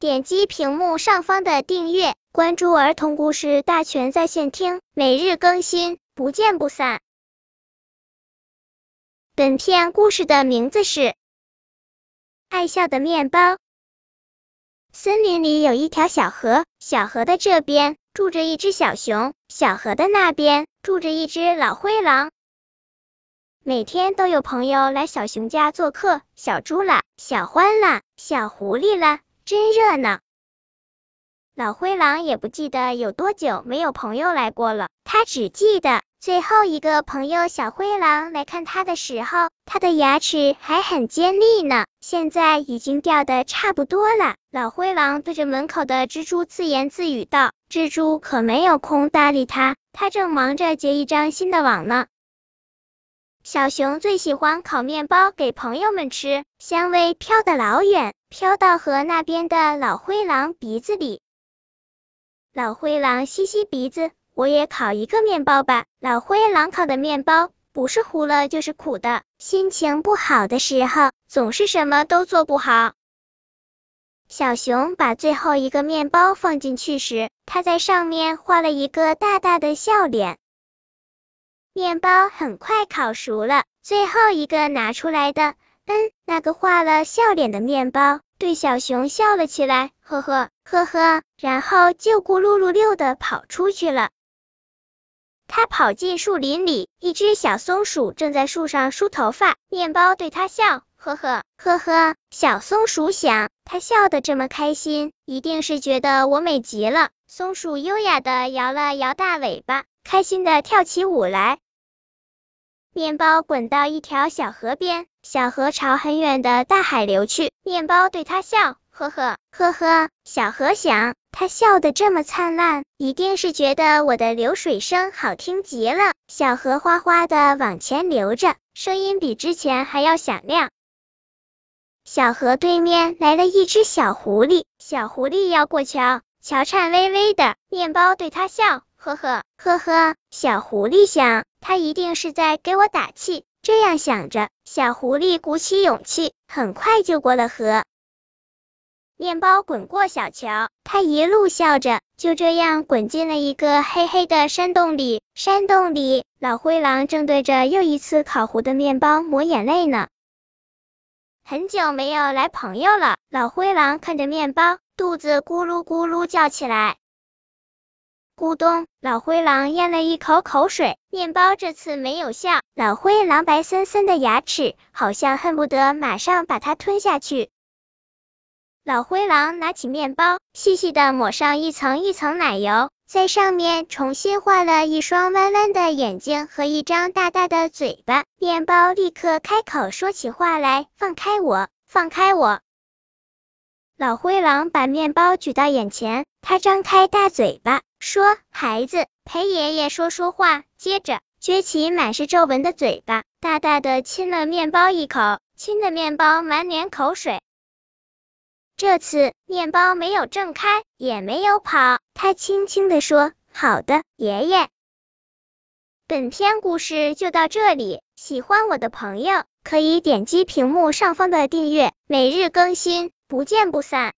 点击屏幕上方的订阅，关注儿童故事大全在线听，每日更新，不见不散。本片故事的名字是《爱笑的面包》。森林里有一条小河，小河的这边住着一只小熊，小河的那边住着一只老灰狼。每天都有朋友来小熊家做客，小猪啦，小獾啦，小狐狸啦，真热闹。老灰狼也不记得有多久没有朋友来过了，他只记得最后一个朋友小灰狼来看他的时候，他的牙齿还很尖利呢，现在已经掉的差不多了。老灰狼对着门口的蜘蛛自言自语道：“蜘蛛可没有空搭理他，他正忙着结一张新的网呢。”小熊最喜欢烤面包给朋友们吃，香味飘得老远，飘到河那边的老灰狼鼻子里。老灰狼吸吸鼻子，我也烤一个面包吧。老灰狼烤的面包不是糊了就是苦的，心情不好的时候，总是什么都做不好。小熊把最后一个面包放进去时，他在上面画了一个大大的笑脸。面包很快烤熟了，最后一个拿出来的，嗯，那个画了笑脸的面包，对小熊笑了起来，呵呵呵呵，然后就咕噜噜溜的跑出去了。他跑进树林里，一只小松鼠正在树上梳头发，面包对他笑，呵呵呵呵。小松鼠想，他笑得这么开心，一定是觉得我美极了。松鼠优雅的摇了摇大尾巴，开心的跳起舞来。面包滚到一条小河边，小河朝很远的大海流去。面包对他笑，呵呵呵呵。小河想，他笑得这么灿烂，一定是觉得我的流水声好听极了。小河哗哗的往前流着，声音比之前还要响亮。小河对面来了一只小狐狸，小狐狸要过桥，桥颤巍巍的。面包对他笑，呵呵呵呵。小狐狸想。他一定是在给我打气，这样想着，小狐狸鼓起勇气，很快就过了河。面包滚过小桥，他一路笑着，就这样滚进了一个黑黑的山洞里。山洞里，老灰狼正对着又一次烤糊的面包抹眼泪呢。很久没有来朋友了，老灰狼看着面包，肚子咕噜咕噜叫起来。咕咚！老灰狼咽了一口口水，面包这次没有笑。老灰狼白森森的牙齿，好像恨不得马上把它吞下去。老灰狼拿起面包，细细的抹上一层一层奶油，在上面重新画了一双弯弯的眼睛和一张大大的嘴巴。面包立刻开口说起话来：“放开我，放开我！”老灰狼把面包举到眼前，他张开大嘴巴。说：“孩子，陪爷爷说说话。”接着撅起满是皱纹的嘴巴，大大的亲了面包一口，亲的面包满脸口水。这次面包没有挣开，也没有跑，他轻轻的说：“好的，爷爷。”本篇故事就到这里，喜欢我的朋友可以点击屏幕上方的订阅，每日更新，不见不散。